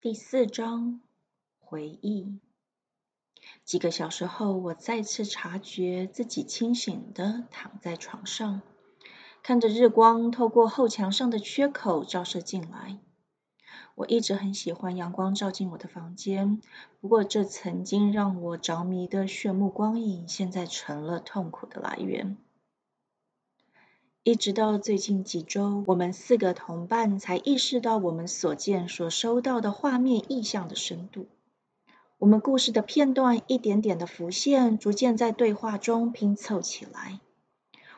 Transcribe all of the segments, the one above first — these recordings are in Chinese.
第四章回忆。几个小时后，我再次察觉自己清醒的躺在床上，看着日光透过后墙上的缺口照射进来。我一直很喜欢阳光照进我的房间，不过这曾经让我着迷的炫目光影，现在成了痛苦的来源。一直到最近几周，我们四个同伴才意识到我们所见所收到的画面意象的深度。我们故事的片段一点点的浮现，逐渐在对话中拼凑起来。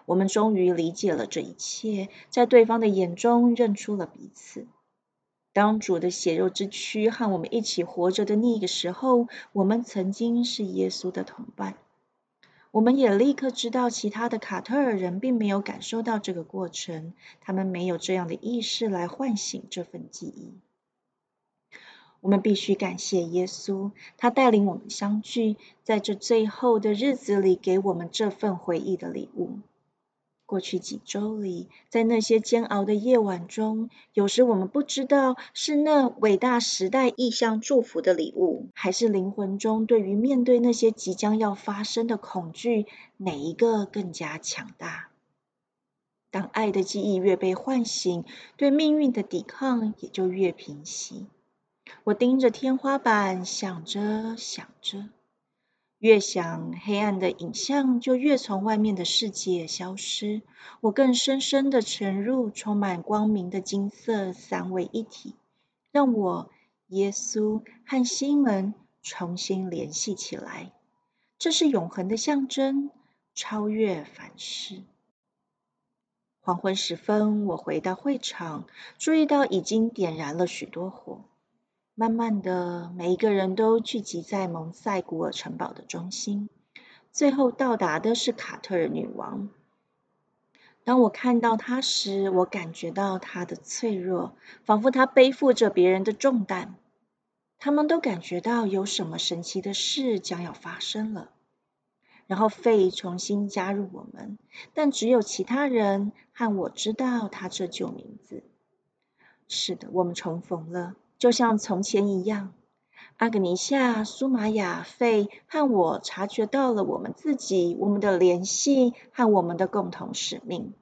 我们终于理解了这一切，在对方的眼中认出了彼此。当主的血肉之躯和我们一起活着的那个时候，我们曾经是耶稣的同伴。我们也立刻知道，其他的卡特尔人并没有感受到这个过程，他们没有这样的意识来唤醒这份记忆。我们必须感谢耶稣，他带领我们相聚，在这最后的日子里，给我们这份回忆的礼物。过去几周里，在那些煎熬的夜晚中，有时我们不知道是那伟大时代意向祝福的礼物，还是灵魂中对于面对那些即将要发生的恐惧，哪一个更加强大？当爱的记忆越被唤醒，对命运的抵抗也就越平息。我盯着天花板，想着想着。越想，黑暗的影像就越从外面的世界消失。我更深深的沉入充满光明的金色三位一体，让我、耶稣和西门重新联系起来。这是永恒的象征，超越凡事。黄昏时分，我回到会场，注意到已经点燃了许多火。慢慢的，每一个人都聚集在蒙塞古尔城堡的中心。最后到达的是卡特尔女王。当我看到她时，我感觉到她的脆弱，仿佛她背负着别人的重担。他们都感觉到有什么神奇的事将要发生了。然后费重新加入我们，但只有其他人和我知道他这旧名字。是的，我们重逢了。就像从前一样，阿格尼夏、苏玛雅、费和我察觉到了我们自己、我们的联系和我们的共同使命，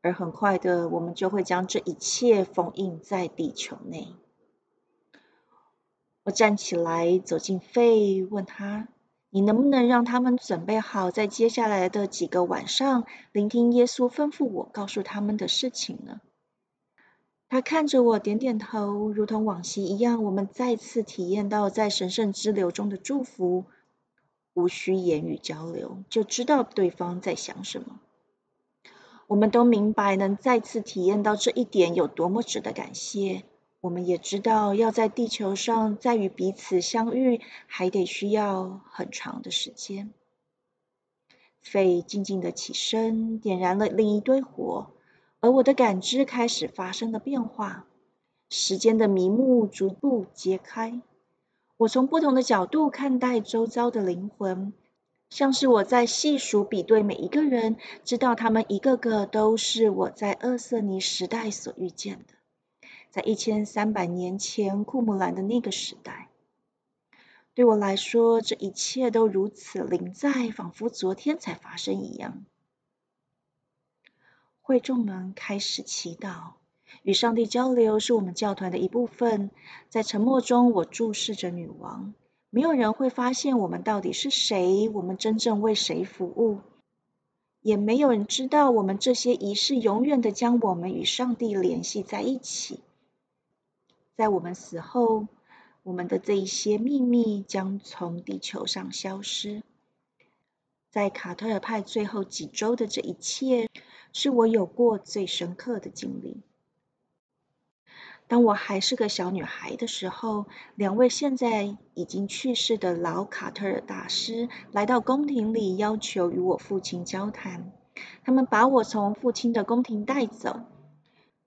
而很快的，我们就会将这一切封印在地球内。我站起来，走进费，问他：“你能不能让他们准备好，在接下来的几个晚上，聆听耶稣吩咐我告诉他们的事情呢？”他看着我，点点头，如同往昔一样。我们再次体验到在神圣之流中的祝福，无需言语交流，就知道对方在想什么。我们都明白，能再次体验到这一点有多么值得感谢。我们也知道，要在地球上再与彼此相遇，还得需要很长的时间。费静静的起身，点燃了另一堆火。而我的感知开始发生了变化，时间的迷雾逐步揭开。我从不同的角度看待周遭的灵魂，像是我在细数比对每一个人，知道他们一个个都是我在厄瑟尼时代所遇见的，在一千三百年前库姆兰的那个时代。对我来说，这一切都如此临在，仿佛昨天才发生一样。会众们开始祈祷，与上帝交流是我们教团的一部分。在沉默中，我注视着女王。没有人会发现我们到底是谁，我们真正为谁服务，也没有人知道我们这些仪式永远的将我们与上帝联系在一起。在我们死后，我们的这一些秘密将从地球上消失。在卡特尔派最后几周的这一切。是我有过最深刻的经历。当我还是个小女孩的时候，两位现在已经去世的老卡特尔大师来到宫廷里，要求与我父亲交谈。他们把我从父亲的宫廷带走。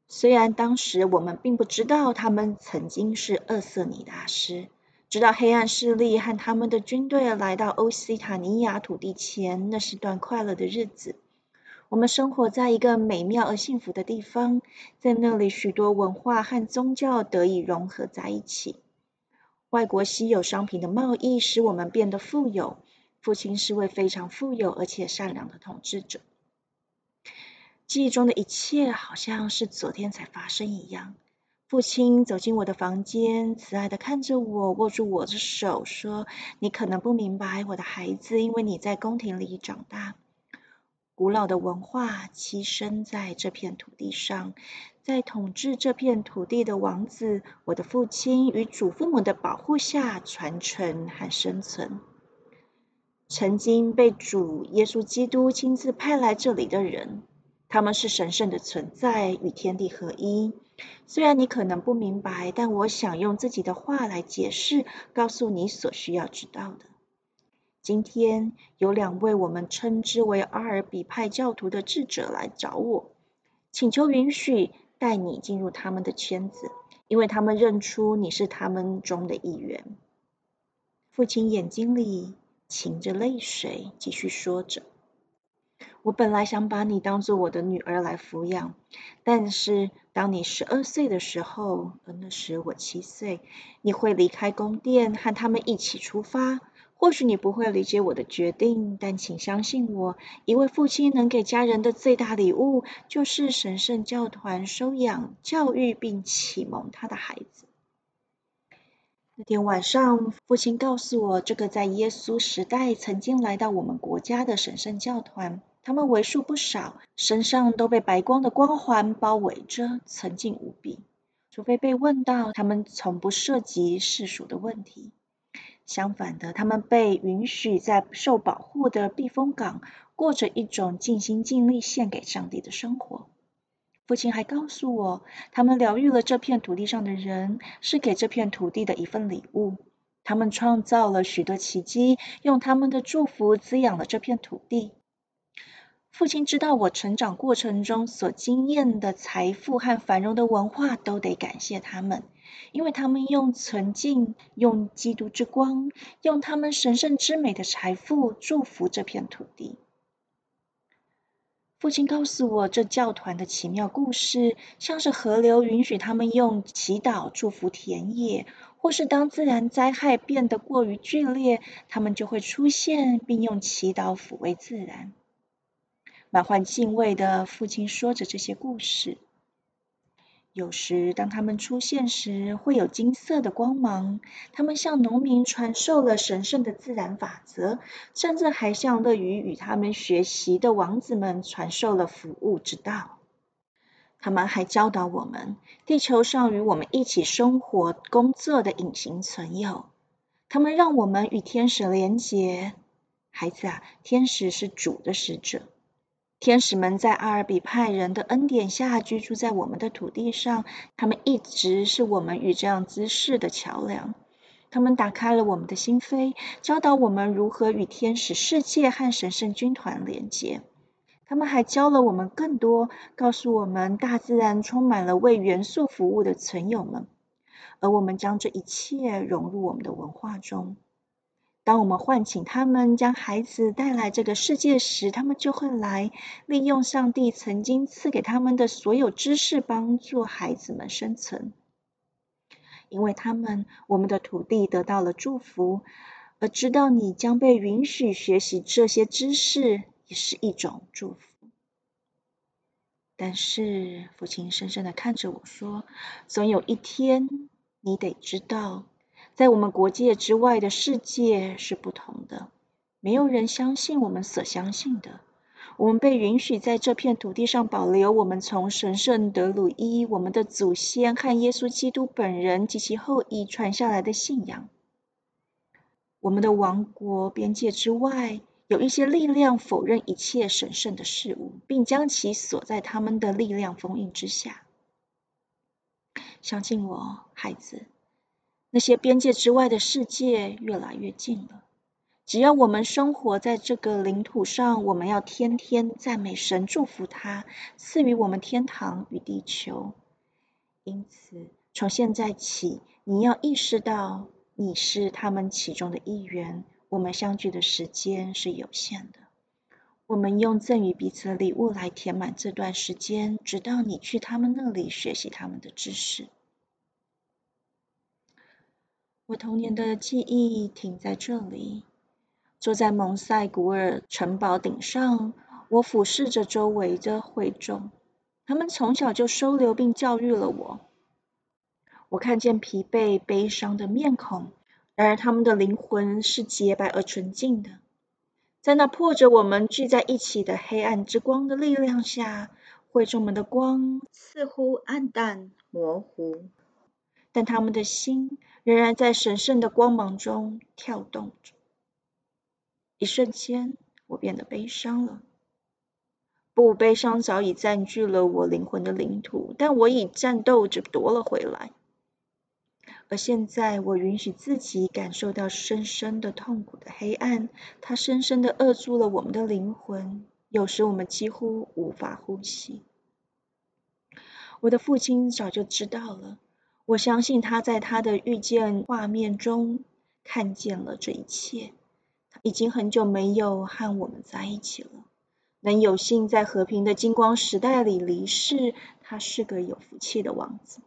虽然当时我们并不知道他们曾经是厄瑟尼大师，直到黑暗势力和他们的军队来到欧西塔尼亚土地前，那是段快乐的日子。我们生活在一个美妙而幸福的地方，在那里许多文化和宗教得以融合在一起。外国稀有商品的贸易使我们变得富有。父亲是位非常富有而且善良的统治者。记忆中的一切好像是昨天才发生一样。父亲走进我的房间，慈爱的看着我，握住我的手，说：“你可能不明白，我的孩子，因为你在宫廷里长大。古老的文化栖身在这片土地上，在统治这片土地的王子，我的父亲与祖父母的保护下传承和生存。”曾经被主耶稣基督亲自派来这里的人，他们是神圣的存在，与天地合一。虽然你可能不明白，但我想用自己的话来解释，告诉你所需要知道的。今天有两位我们称之为阿尔比派教徒的智者来找我，请求允许带你进入他们的圈子，因为他们认出你是他们中的一员。父亲眼睛里。噙着泪水，继续说着：“我本来想把你当做我的女儿来抚养，但是当你十二岁的时候，而那时我七岁，你会离开宫殿，和他们一起出发。或许你不会理解我的决定，但请相信我，一位父亲能给家人的最大礼物，就是神圣教团收养、教育并启蒙他的孩子。”那天晚上，父亲告诉我，这个在耶稣时代曾经来到我们国家的神圣教团，他们为数不少，身上都被白光的光环包围着，沉静无比。除非被问到，他们从不涉及世俗的问题。相反的，他们被允许在受保护的避风港，过着一种尽心尽力献给上帝的生活。父亲还告诉我，他们疗愈了这片土地上的人，是给这片土地的一份礼物。他们创造了许多奇迹，用他们的祝福滋养了这片土地。父亲知道我成长过程中所经验的财富和繁荣的文化，都得感谢他们，因为他们用纯净、用基督之光、用他们神圣之美的财富祝福这片土地。父亲告诉我，这教团的奇妙故事，像是河流允许他们用祈祷祝福田野，或是当自然灾害变得过于剧烈，他们就会出现，并用祈祷抚慰自然。满怀敬畏的父亲说着这些故事。有时，当他们出现时，会有金色的光芒。他们向农民传授了神圣的自然法则，甚至还向乐于与他们学习的王子们传授了服务之道。他们还教导我们，地球上与我们一起生活、工作的隐形存有。他们让我们与天使连结。孩子啊，天使是主的使者。天使们在阿尔比派人的恩典下居住在我们的土地上，他们一直是我们与这样姿势的桥梁。他们打开了我们的心扉，教导我们如何与天使世界和神圣军团连接。他们还教了我们更多，告诉我们大自然充满了为元素服务的存有们，而我们将这一切融入我们的文化中。当我们唤醒他们，将孩子带来这个世界时，他们就会来，利用上帝曾经赐给他们的所有知识，帮助孩子们生存。因为他们，我们的土地得到了祝福，而知道你将被允许学习这些知识，也是一种祝福。但是，父亲深深的看着我说：“总有一天，你得知道。”在我们国界之外的世界是不同的，没有人相信我们所相信的。我们被允许在这片土地上保留我们从神圣德鲁伊、我们的祖先和耶稣基督本人及其后裔传下来的信仰。我们的王国边界之外，有一些力量否认一切神圣的事物，并将其锁在他们的力量封印之下。相信我，孩子。那些边界之外的世界越来越近了。只要我们生活在这个领土上，我们要天天赞美神，祝福他赐予我们天堂与地球。因此，从现在起，你要意识到你是他们其中的一员。我们相聚的时间是有限的。我们用赠予彼此的礼物来填满这段时间，直到你去他们那里学习他们的知识。我童年的记忆停在这里，坐在蒙塞古尔城堡顶上，我俯视着周围的会众，他们从小就收留并教育了我。我看见疲惫、悲伤的面孔，然而他们的灵魂是洁白而纯净的。在那迫着我们聚在一起的黑暗之光的力量下，会众们的光似乎暗淡模糊，但他们的心仍然在神圣的光芒中跳动着。一瞬间，我变得悲伤了。不，悲伤早已占据了我灵魂的领土，但我已战斗着夺了回来。而现在，我允许自己感受到深深的痛苦的黑暗，它深深的扼住了我们的灵魂，有时我们几乎无法呼吸。我的父亲早就知道了，我相信他在他的遇见画面中看见了这一切。他已经很久没有和我们在一起了，能有幸在和平的金光时代里离世，他是个有福气的王子。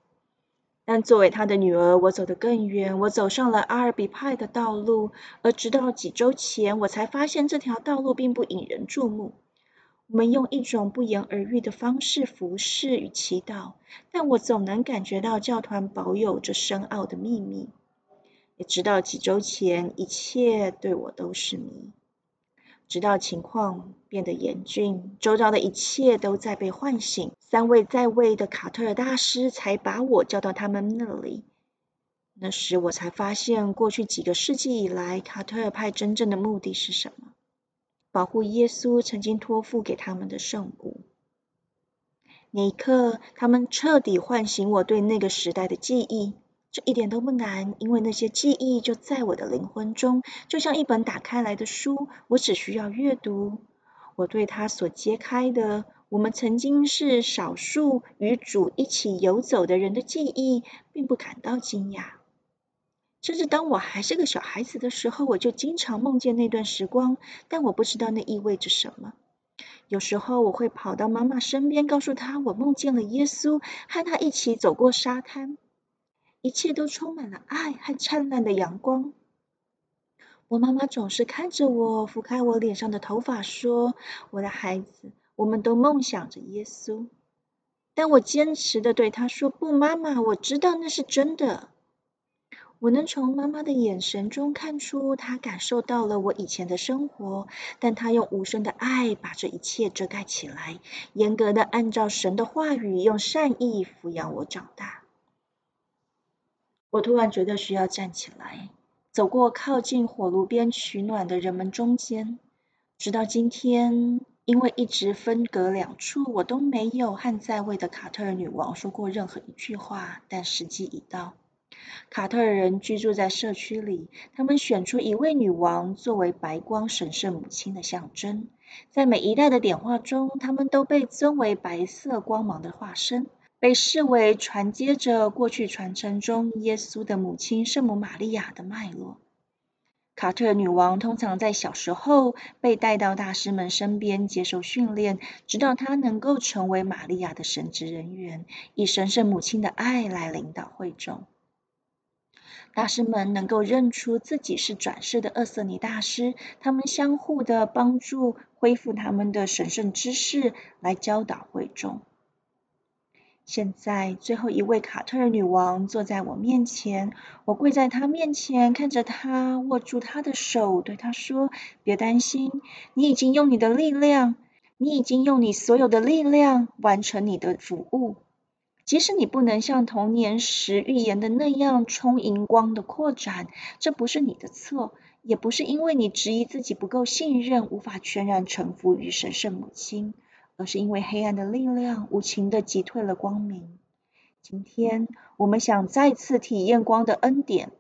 但作为他的女儿，我走得更远。我走上了阿尔比派的道路，而直到几周前，我才发现这条道路并不引人注目。我们用一种不言而喻的方式服侍与祈祷，但我总能感觉到教团保有着深奥的秘密。也直到几周前，一切对我都是谜。直到情况变得严峻，周遭的一切都在被唤醒。三位在位的卡特尔大师才把我叫到他们那里。那时我才发现，过去几个世纪以来，卡特尔派真正的目的是什么？保护耶稣曾经托付给他们的圣物。那一刻，他们彻底唤醒我对那个时代的记忆。这一点都不难，因为那些记忆就在我的灵魂中，就像一本打开来的书，我只需要阅读。我对他所揭开的，我们曾经是少数与主一起游走的人的记忆，并不感到惊讶。甚至当我还是个小孩子的时候，我就经常梦见那段时光，但我不知道那意味着什么。有时候我会跑到妈妈身边，告诉她我梦见了耶稣，和他一起走过沙滩。一切都充满了爱和灿烂的阳光。我妈妈总是看着我，拂开我脸上的头发，说：“我的孩子，我们都梦想着耶稣。”但我坚持的对她说：“不，妈妈，我知道那是真的。”我能从妈妈的眼神中看出，她感受到了我以前的生活，但她用无声的爱把这一切遮盖起来，严格的按照神的话语，用善意抚养我长大。我突然觉得需要站起来，走过靠近火炉边取暖的人们中间。直到今天，因为一直分隔两处，我都没有和在位的卡特尔女王说过任何一句话。但时机已到，卡特尔人居住在社区里，他们选出一位女王作为白光神圣母亲的象征。在每一代的点化中，他们都被尊为白色光芒的化身。被视为传接着过去传承中耶稣的母亲圣母玛利亚的脉络。卡特女王通常在小时候被带到大师们身边接受训练，直到她能够成为玛利亚的神职人员，以神圣母亲的爱来领导会众。大师们能够认出自己是转世的厄瑟尼大师，他们相互的帮助，恢复他们的神圣知识，来教导会众。现在，最后一位卡特尔女王坐在我面前，我跪在她面前，看着她，握住她的手，对她说：“别担心，你已经用你的力量，你已经用你所有的力量完成你的服务。即使你不能像童年时预言的那样充盈光的扩展，这不是你的错，也不是因为你质疑自己不够信任，无法全然臣服于神圣母亲。”而是因为黑暗的力量无情的击退了光明。今天我们想再次体验光的恩典。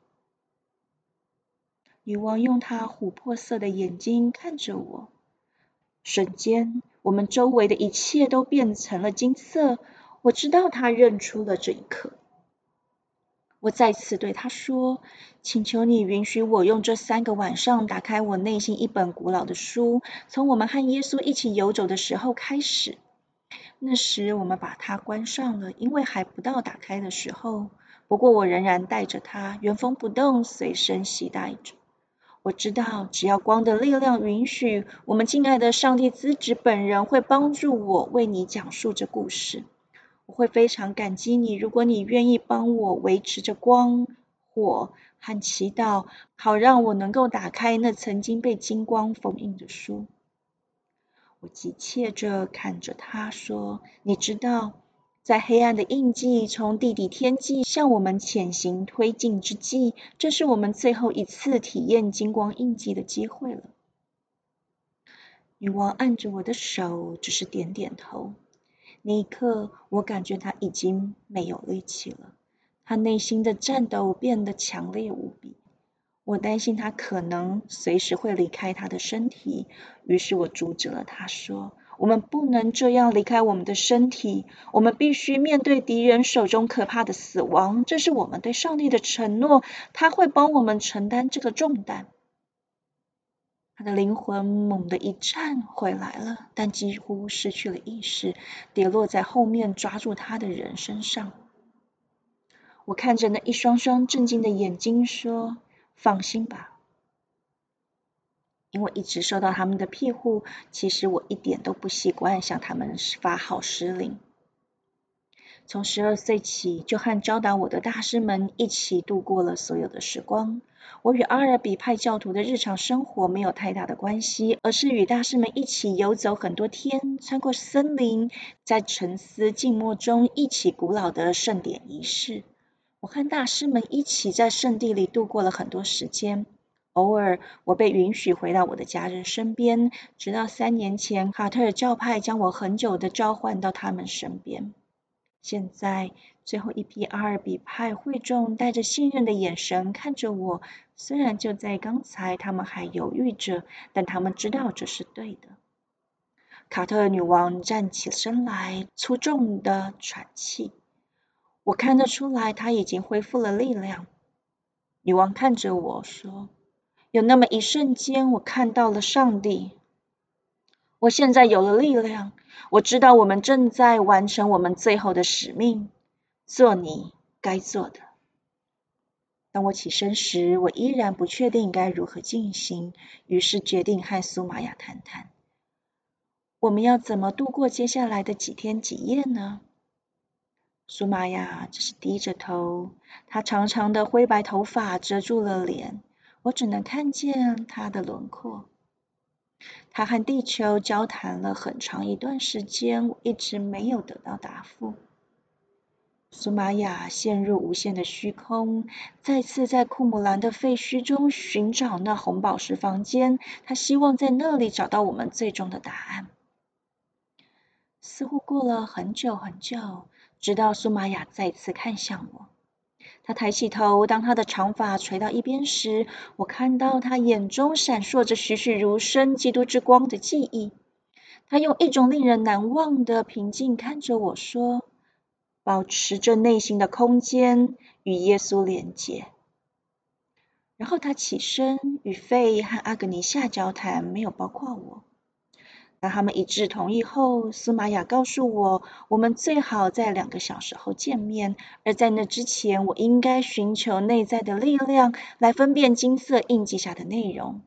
女王用她琥珀色的眼睛看着我，瞬间，我们周围的一切都变成了金色。我知道他认出了这一刻。我再次对他说：“请求你允许我用这三个晚上打开我内心一本古老的书，从我们和耶稣一起游走的时候开始。那时我们把它关上了，因为还不到打开的时候。不过我仍然带着它，原封不动随身携带着。我知道，只要光的力量允许，我们敬爱的上帝之子本人会帮助我为你讲述这故事。”我会非常感激你，如果你愿意帮我维持着光、火和祈祷，好让我能够打开那曾经被金光封印的书。我急切着看着他说：“你知道，在黑暗的印记从地底天际向我们潜行推进之际，这是我们最后一次体验金光印记的机会了。”女王按着我的手，只是点点头。那一刻，我感觉他已经没有力气了，他内心的战斗变得强烈无比。我担心他可能随时会离开他的身体，于是我阻止了他，说：“我们不能这样离开我们的身体，我们必须面对敌人手中可怕的死亡，这是我们对上帝的承诺，他会帮我们承担这个重担。”他的灵魂猛地一颤，回来了，但几乎失去了意识，跌落在后面抓住他的人身上。我看着那一双双震惊的眼睛，说：“放心吧。”因为一直受到他们的庇护，其实我一点都不习惯向他们发号施令。从十二岁起，就和教导我的大师们一起度过了所有的时光。我与阿尔比派教徒的日常生活没有太大的关系，而是与大师们一起游走很多天，穿过森林，在沉思静默中一起古老的圣典仪式。我和大师们一起在圣地里度过了很多时间。偶尔，我被允许回到我的家人身边，直到三年前，卡特尔教派将我很久的召唤到他们身边。现在，最后一批阿尔比派会众带着信任的眼神看着我。虽然就在刚才，他们还犹豫着，但他们知道这是对的。卡特女王站起身来，粗重的喘气。我看得出来，她已经恢复了力量。女王看着我说：“有那么一瞬间，我看到了上帝。我现在有了力量。”我知道我们正在完成我们最后的使命，做你该做的。当我起身时，我依然不确定该如何进行，于是决定和苏玛雅谈谈，我们要怎么度过接下来的几天几夜呢？苏玛雅只是低着头，她长长的灰白头发遮住了脸，我只能看见她的轮廓。他和地球交谈了很长一段时间，一直没有得到答复。苏玛雅陷入无限的虚空，再次在库姆兰的废墟中寻找那红宝石房间，他希望在那里找到我们最终的答案。似乎过了很久很久，直到苏玛雅再次看向我。他抬起头，当他的长发垂到一边时，我看到他眼中闪烁着栩栩如生基督之光的记忆。他用一种令人难忘的平静看着我说：“保持着内心的空间，与耶稣连接。”然后他起身，与费和阿格尼夏交谈，没有包括我。当他们一致同意后，苏玛雅告诉我，我们最好在两个小时后见面。而在那之前，我应该寻求内在的力量来分辨金色印记下的内容。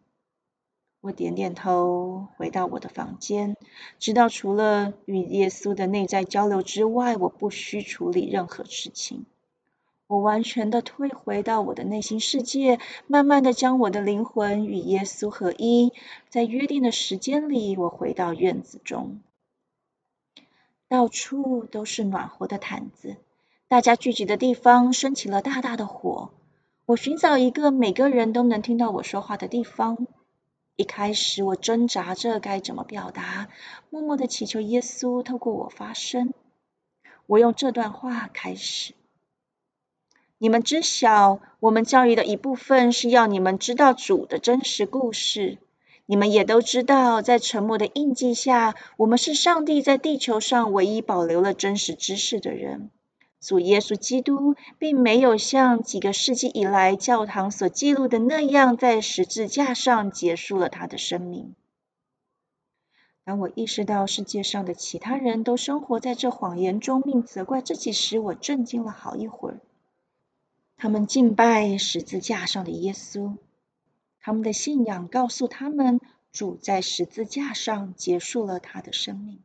我点点头，回到我的房间，知道除了与耶稣的内在交流之外，我不需处理任何事情。我完全的退回到我的内心世界，慢慢的将我的灵魂与耶稣合一。在约定的时间里，我回到院子中，到处都是暖和的毯子，大家聚集的地方升起了大大的火。我寻找一个每个人都能听到我说话的地方。一开始，我挣扎着该怎么表达，默默的祈求耶稣透过我发声。我用这段话开始。你们知晓，我们教育的一部分是要你们知道主的真实故事。你们也都知道，在沉默的印记下，我们是上帝在地球上唯一保留了真实知识的人。主耶稣基督并没有像几个世纪以来教堂所记录的那样，在十字架上结束了他的生命。当我意识到世界上的其他人都生活在这谎言中，并责怪自己时，我震惊了好一会儿。他们敬拜十字架上的耶稣，他们的信仰告诉他们，主在十字架上结束了他的生命。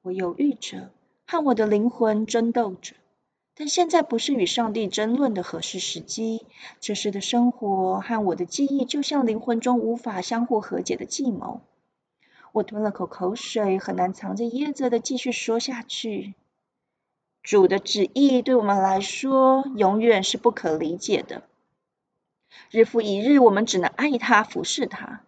我犹豫着。和我的灵魂争斗着，但现在不是与上帝争论的合适时机。这时的生活和我的记忆，就像灵魂中无法相互和解的计谋。我吞了口口水，很难藏着掖着的继续说下去。主的旨意对我们来说，永远是不可理解的。日复一日，我们只能爱他，服侍他。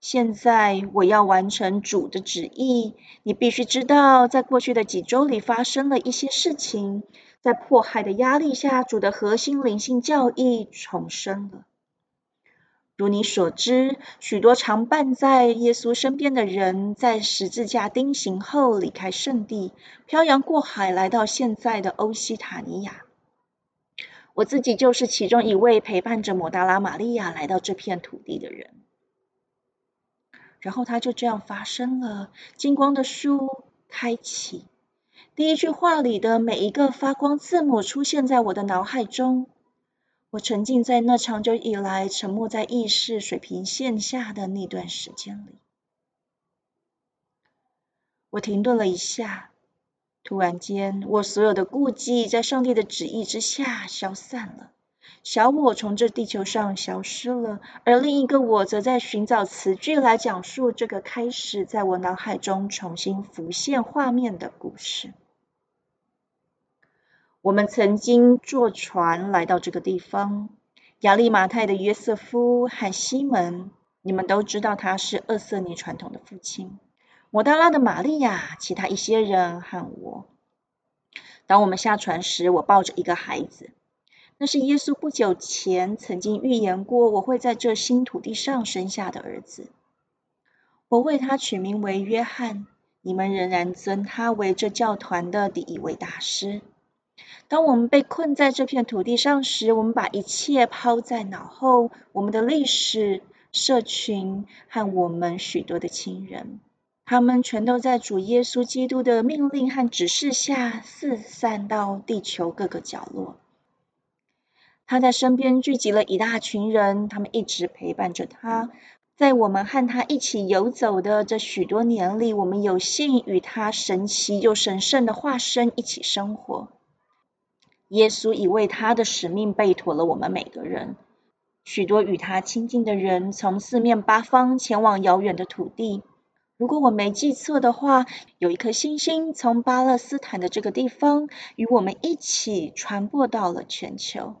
现在我要完成主的旨意。你必须知道，在过去的几周里发生了一些事情。在迫害的压力下，主的核心灵性教义重生了。如你所知，许多常伴在耶稣身边的人，在十字架钉刑后离开圣地，漂洋过海来到现在的欧西塔尼亚。我自己就是其中一位陪伴着抹达拉玛利亚来到这片土地的人。然后它就这样发生了。金光的书开启，第一句话里的每一个发光字母出现在我的脑海中。我沉浸在那长久以来沉没在意识水平线下的那段时间里。我停顿了一下，突然间，我所有的顾忌在上帝的旨意之下消散了。小我从这地球上消失了，而另一个我则在寻找词句来讲述这个开始在我脑海中重新浮现画面的故事。我们曾经坐船来到这个地方，亚利马泰的约瑟夫和西门，你们都知道他是厄瑟尼传统的父亲，摩达拉的玛利亚，其他一些人和我。当我们下船时，我抱着一个孩子。那是耶稣不久前曾经预言过我会在这新土地上生下的儿子。我为他取名为约翰。你们仍然尊他为这教团的第一位大师。当我们被困在这片土地上时，我们把一切抛在脑后：我们的历史、社群和我们许多的亲人。他们全都在主耶稣基督的命令和指示下四散到地球各个角落。他在身边聚集了一大群人，他们一直陪伴着他。在我们和他一起游走的这许多年里，我们有幸与他神奇又神圣的化身一起生活。耶稣已为他的使命备妥了我们每个人。许多与他亲近的人从四面八方前往遥远的土地。如果我没记错的话，有一颗星星从巴勒斯坦的这个地方与我们一起传播到了全球。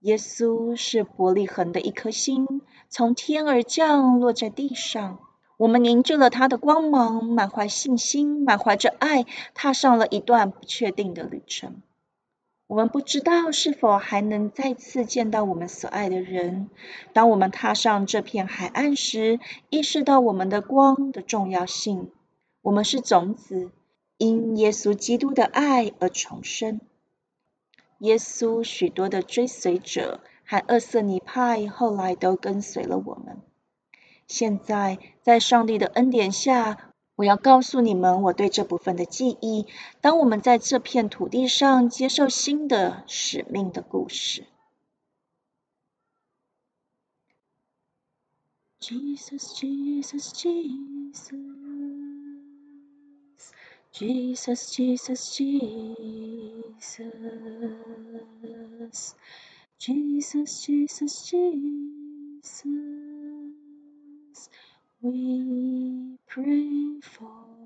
耶稣是伯利恒的一颗星，从天而降，落在地上。我们凝聚了他的光芒，满怀信心，满怀着爱，踏上了一段不确定的旅程。我们不知道是否还能再次见到我们所爱的人。当我们踏上这片海岸时，意识到我们的光的重要性。我们是种子，因耶稣基督的爱而重生。耶稣许多的追随者和厄瑟尼派后来都跟随了我们。现在，在上帝的恩典下，我要告诉你们我对这部分的记忆。当我们在这片土地上接受新的使命的故事。We pray for